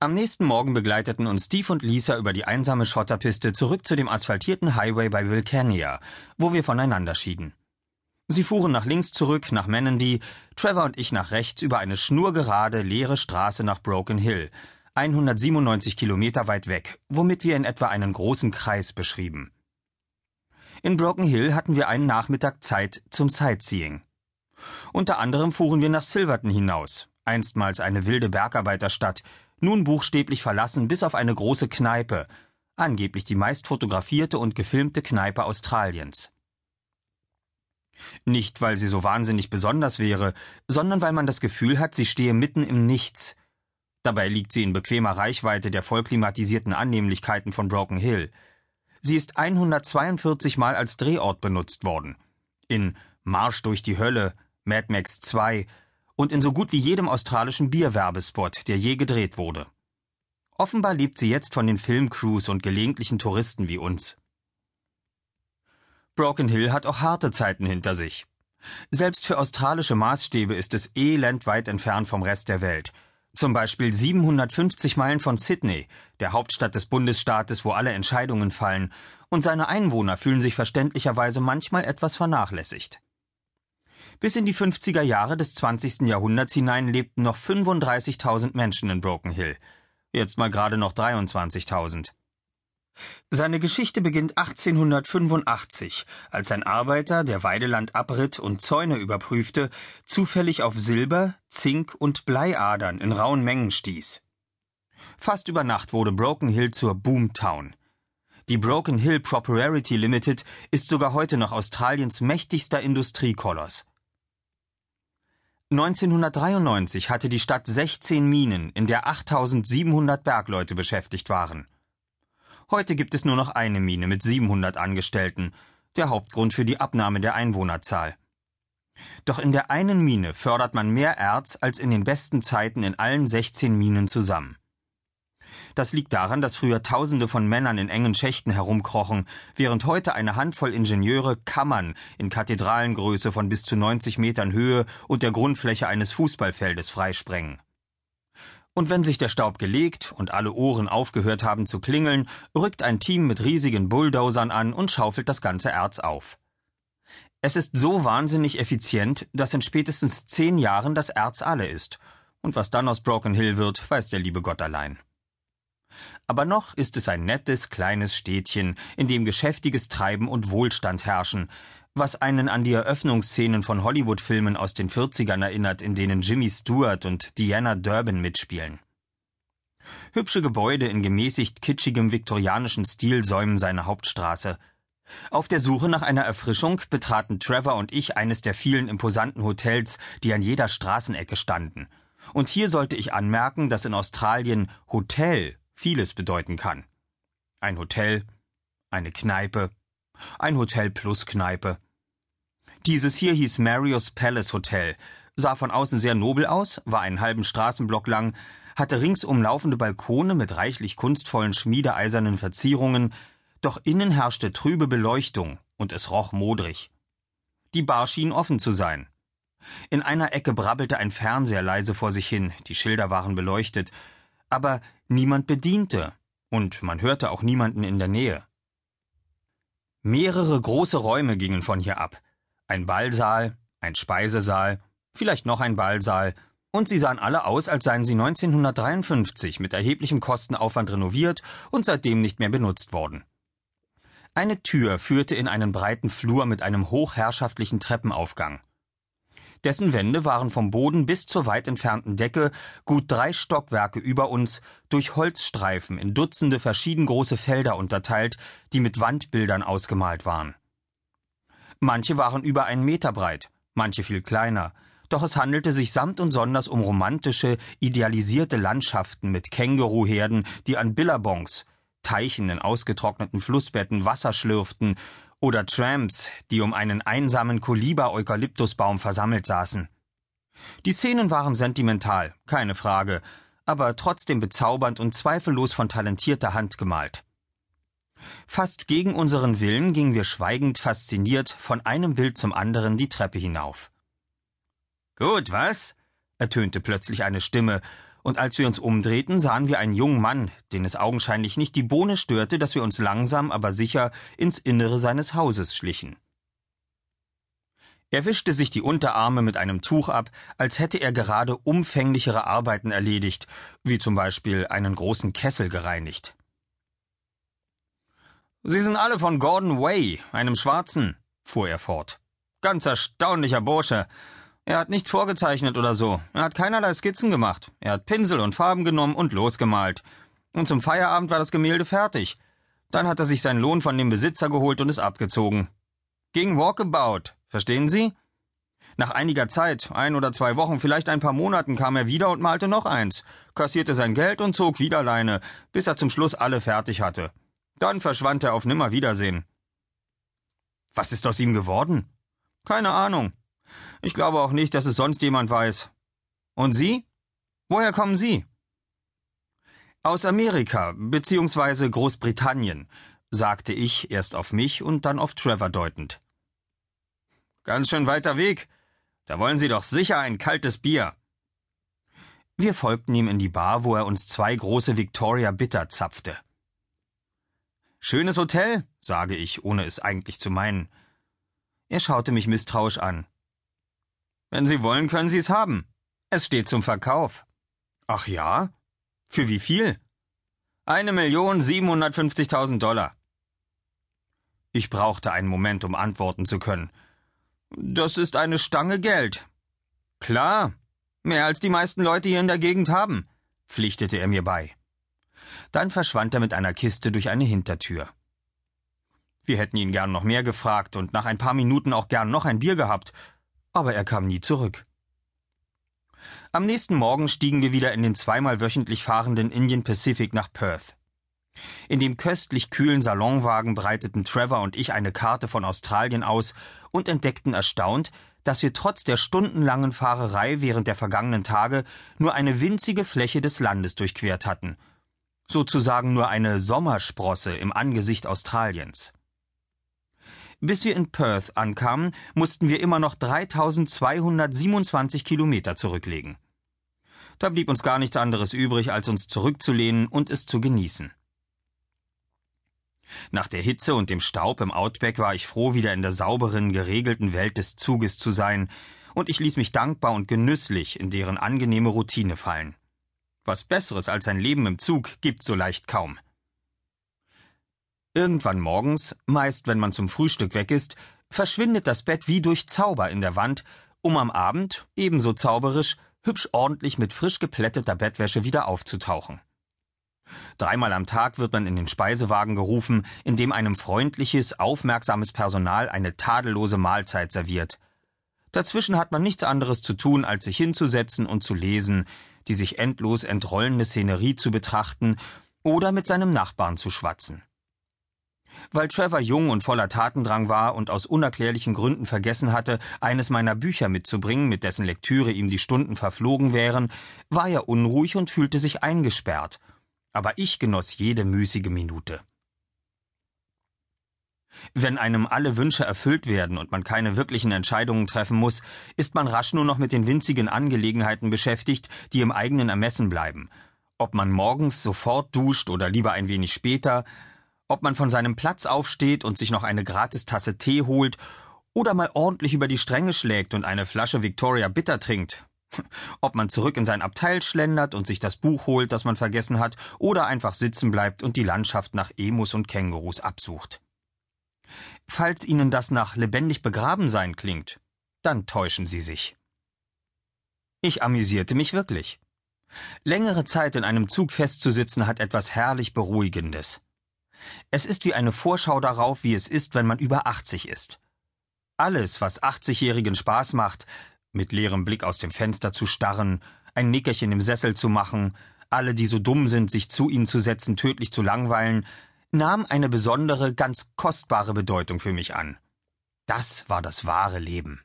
Am nächsten Morgen begleiteten uns Steve und Lisa über die einsame Schotterpiste zurück zu dem asphaltierten Highway bei Wilcannia, wo wir voneinander schieden. Sie fuhren nach links zurück nach Menandy, Trevor und ich nach rechts über eine schnurgerade, leere Straße nach Broken Hill, 197 Kilometer weit weg, womit wir in etwa einen großen Kreis beschrieben. In Broken Hill hatten wir einen Nachmittag Zeit zum Sightseeing. Unter anderem fuhren wir nach Silverton hinaus, einstmals eine wilde Bergarbeiterstadt, nun buchstäblich verlassen bis auf eine große Kneipe, angeblich die meist fotografierte und gefilmte Kneipe Australiens. Nicht, weil sie so wahnsinnig besonders wäre, sondern weil man das Gefühl hat, sie stehe mitten im Nichts. Dabei liegt sie in bequemer Reichweite der vollklimatisierten Annehmlichkeiten von Broken Hill. Sie ist 142 Mal als Drehort benutzt worden. In Marsch durch die Hölle, Mad Max 2 und in so gut wie jedem australischen Bierwerbespot, der je gedreht wurde. Offenbar lebt sie jetzt von den Filmcrews und gelegentlichen Touristen wie uns. Broken Hill hat auch harte Zeiten hinter sich. Selbst für australische Maßstäbe ist es elendweit entfernt vom Rest der Welt. Zum Beispiel 750 Meilen von Sydney, der Hauptstadt des Bundesstaates, wo alle Entscheidungen fallen, und seine Einwohner fühlen sich verständlicherweise manchmal etwas vernachlässigt. Bis in die 50er Jahre des 20. Jahrhunderts hinein lebten noch 35.000 Menschen in Broken Hill. Jetzt mal gerade noch 23.000. Seine Geschichte beginnt 1885, als ein Arbeiter, der Weideland abritt und Zäune überprüfte, zufällig auf Silber, Zink und Bleiadern in rauen Mengen stieß. Fast über Nacht wurde Broken Hill zur Boomtown. Die Broken Hill Property Limited ist sogar heute noch Australiens mächtigster Industriekoloss. 1993 hatte die Stadt 16 Minen, in der 8700 Bergleute beschäftigt waren. Heute gibt es nur noch eine Mine mit 700 Angestellten, der Hauptgrund für die Abnahme der Einwohnerzahl. Doch in der einen Mine fördert man mehr Erz als in den besten Zeiten in allen 16 Minen zusammen. Das liegt daran, dass früher Tausende von Männern in engen Schächten herumkrochen, während heute eine Handvoll Ingenieure Kammern in Kathedralengröße von bis zu 90 Metern Höhe und der Grundfläche eines Fußballfeldes freisprengen. Und wenn sich der Staub gelegt und alle Ohren aufgehört haben zu klingeln, rückt ein Team mit riesigen Bulldozern an und schaufelt das ganze Erz auf. Es ist so wahnsinnig effizient, dass in spätestens zehn Jahren das Erz alle ist. Und was dann aus Broken Hill wird, weiß der liebe Gott allein. Aber noch ist es ein nettes, kleines Städtchen, in dem geschäftiges Treiben und Wohlstand herrschen, was einen an die Eröffnungsszenen von Hollywood-Filmen aus den 40ern erinnert, in denen Jimmy Stewart und Diana Durbin mitspielen. Hübsche Gebäude in gemäßigt kitschigem viktorianischen Stil säumen seine Hauptstraße. Auf der Suche nach einer Erfrischung betraten Trevor und ich eines der vielen imposanten Hotels, die an jeder Straßenecke standen. Und hier sollte ich anmerken, dass in Australien Hotel vieles bedeuten kann. Ein Hotel, eine Kneipe, ein Hotel plus Kneipe. Dieses hier hieß Marius Palace Hotel, sah von außen sehr nobel aus, war einen halben Straßenblock lang, hatte ringsum laufende Balkone mit reichlich kunstvollen schmiedeeisernen Verzierungen, doch innen herrschte trübe Beleuchtung und es roch modrig. Die Bar schien offen zu sein. In einer Ecke brabbelte ein Fernseher leise vor sich hin, die Schilder waren beleuchtet, aber niemand bediente, und man hörte auch niemanden in der Nähe. Mehrere große Räume gingen von hier ab. Ein Ballsaal, ein Speisesaal, vielleicht noch ein Ballsaal, und sie sahen alle aus, als seien sie 1953 mit erheblichem Kostenaufwand renoviert und seitdem nicht mehr benutzt worden. Eine Tür führte in einen breiten Flur mit einem hochherrschaftlichen Treppenaufgang. Dessen Wände waren vom Boden bis zur weit entfernten Decke, gut drei Stockwerke über uns, durch Holzstreifen in Dutzende verschieden große Felder unterteilt, die mit Wandbildern ausgemalt waren. Manche waren über einen Meter breit, manche viel kleiner, doch es handelte sich samt und sonders um romantische, idealisierte Landschaften mit Känguruherden, die an Billabongs, Teichen in ausgetrockneten Flussbetten Wasser schlürften oder Tramps, die um einen einsamen Koliber-Eukalyptusbaum versammelt saßen. Die Szenen waren sentimental, keine Frage, aber trotzdem bezaubernd und zweifellos von talentierter Hand gemalt. Fast gegen unseren Willen gingen wir schweigend fasziniert von einem Bild zum anderen die Treppe hinauf. Gut, was? ertönte plötzlich eine Stimme, und als wir uns umdrehten, sahen wir einen jungen Mann, den es augenscheinlich nicht die Bohne störte, dass wir uns langsam, aber sicher ins Innere seines Hauses schlichen. Er wischte sich die Unterarme mit einem Tuch ab, als hätte er gerade umfänglichere Arbeiten erledigt, wie zum Beispiel einen großen Kessel gereinigt. Sie sind alle von Gordon Way, einem Schwarzen, fuhr er fort. Ganz erstaunlicher Bursche. Er hat nichts vorgezeichnet oder so. Er hat keinerlei Skizzen gemacht. Er hat Pinsel und Farben genommen und losgemalt. Und zum Feierabend war das Gemälde fertig. Dann hat er sich seinen Lohn von dem Besitzer geholt und ist abgezogen. Ging Walkabout, Verstehen Sie? Nach einiger Zeit, ein oder zwei Wochen, vielleicht ein paar Monaten, kam er wieder und malte noch eins, kassierte sein Geld und zog wieder Leine, bis er zum Schluss alle fertig hatte. Dann verschwand er auf Nimmerwiedersehen. Was ist aus ihm geworden? Keine Ahnung. Ich glaube auch nicht, dass es sonst jemand weiß. Und Sie? Woher kommen Sie? Aus Amerika, beziehungsweise Großbritannien, sagte ich erst auf mich und dann auf Trevor deutend. Ganz schön weiter Weg. Da wollen Sie doch sicher ein kaltes Bier. Wir folgten ihm in die Bar, wo er uns zwei große Victoria Bitter zapfte. Schönes Hotel, sage ich, ohne es eigentlich zu meinen. Er schaute mich misstrauisch an. Wenn Sie wollen, können Sie es haben. Es steht zum Verkauf. Ach ja? Für wie viel? Eine Million siebenhundertfünfzigtausend Dollar. Ich brauchte einen Moment, um antworten zu können. Das ist eine Stange Geld. Klar, mehr als die meisten Leute hier in der Gegend haben, pflichtete er mir bei. Dann verschwand er mit einer Kiste durch eine Hintertür. Wir hätten ihn gern noch mehr gefragt und nach ein paar Minuten auch gern noch ein Bier gehabt, aber er kam nie zurück. Am nächsten Morgen stiegen wir wieder in den zweimal wöchentlich fahrenden Indian Pacific nach Perth. In dem köstlich kühlen Salonwagen breiteten Trevor und ich eine Karte von Australien aus und entdeckten erstaunt, dass wir trotz der stundenlangen Fahrerei während der vergangenen Tage nur eine winzige Fläche des Landes durchquert hatten. Sozusagen nur eine Sommersprosse im Angesicht Australiens. Bis wir in Perth ankamen, mussten wir immer noch 3227 Kilometer zurücklegen. Da blieb uns gar nichts anderes übrig, als uns zurückzulehnen und es zu genießen. Nach der Hitze und dem Staub im Outback war ich froh, wieder in der sauberen, geregelten Welt des Zuges zu sein, und ich ließ mich dankbar und genüsslich in deren angenehme Routine fallen. Was Besseres als ein Leben im Zug gibt's so leicht kaum. Irgendwann morgens, meist wenn man zum Frühstück weg ist, verschwindet das Bett wie durch Zauber in der Wand, um am Abend, ebenso zauberisch, hübsch ordentlich mit frisch geplätteter Bettwäsche wieder aufzutauchen. Dreimal am Tag wird man in den Speisewagen gerufen, in dem einem freundliches, aufmerksames Personal eine tadellose Mahlzeit serviert. Dazwischen hat man nichts anderes zu tun, als sich hinzusetzen und zu lesen, die sich endlos entrollende Szenerie zu betrachten oder mit seinem Nachbarn zu schwatzen. Weil Trevor jung und voller Tatendrang war und aus unerklärlichen Gründen vergessen hatte, eines meiner Bücher mitzubringen, mit dessen Lektüre ihm die Stunden verflogen wären, war er unruhig und fühlte sich eingesperrt aber ich genoss jede müßige Minute. Wenn einem alle Wünsche erfüllt werden und man keine wirklichen Entscheidungen treffen muss, ist man rasch nur noch mit den winzigen Angelegenheiten beschäftigt, die im eigenen Ermessen bleiben. Ob man morgens sofort duscht oder lieber ein wenig später, ob man von seinem Platz aufsteht und sich noch eine Gratistasse Tee holt oder mal ordentlich über die Stränge schlägt und eine Flasche Victoria Bitter trinkt, ob man zurück in sein Abteil schlendert und sich das Buch holt, das man vergessen hat, oder einfach sitzen bleibt und die Landschaft nach Emus und Kängurus absucht. Falls Ihnen das nach lebendig begraben sein klingt, dann täuschen Sie sich. Ich amüsierte mich wirklich. Längere Zeit in einem Zug festzusitzen hat etwas herrlich Beruhigendes. Es ist wie eine Vorschau darauf, wie es ist, wenn man über 80 ist. Alles, was 80-Jährigen Spaß macht, mit leerem Blick aus dem Fenster zu starren, ein Nickerchen im Sessel zu machen, alle, die so dumm sind, sich zu ihnen zu setzen, tödlich zu langweilen, nahm eine besondere, ganz kostbare Bedeutung für mich an. Das war das wahre Leben.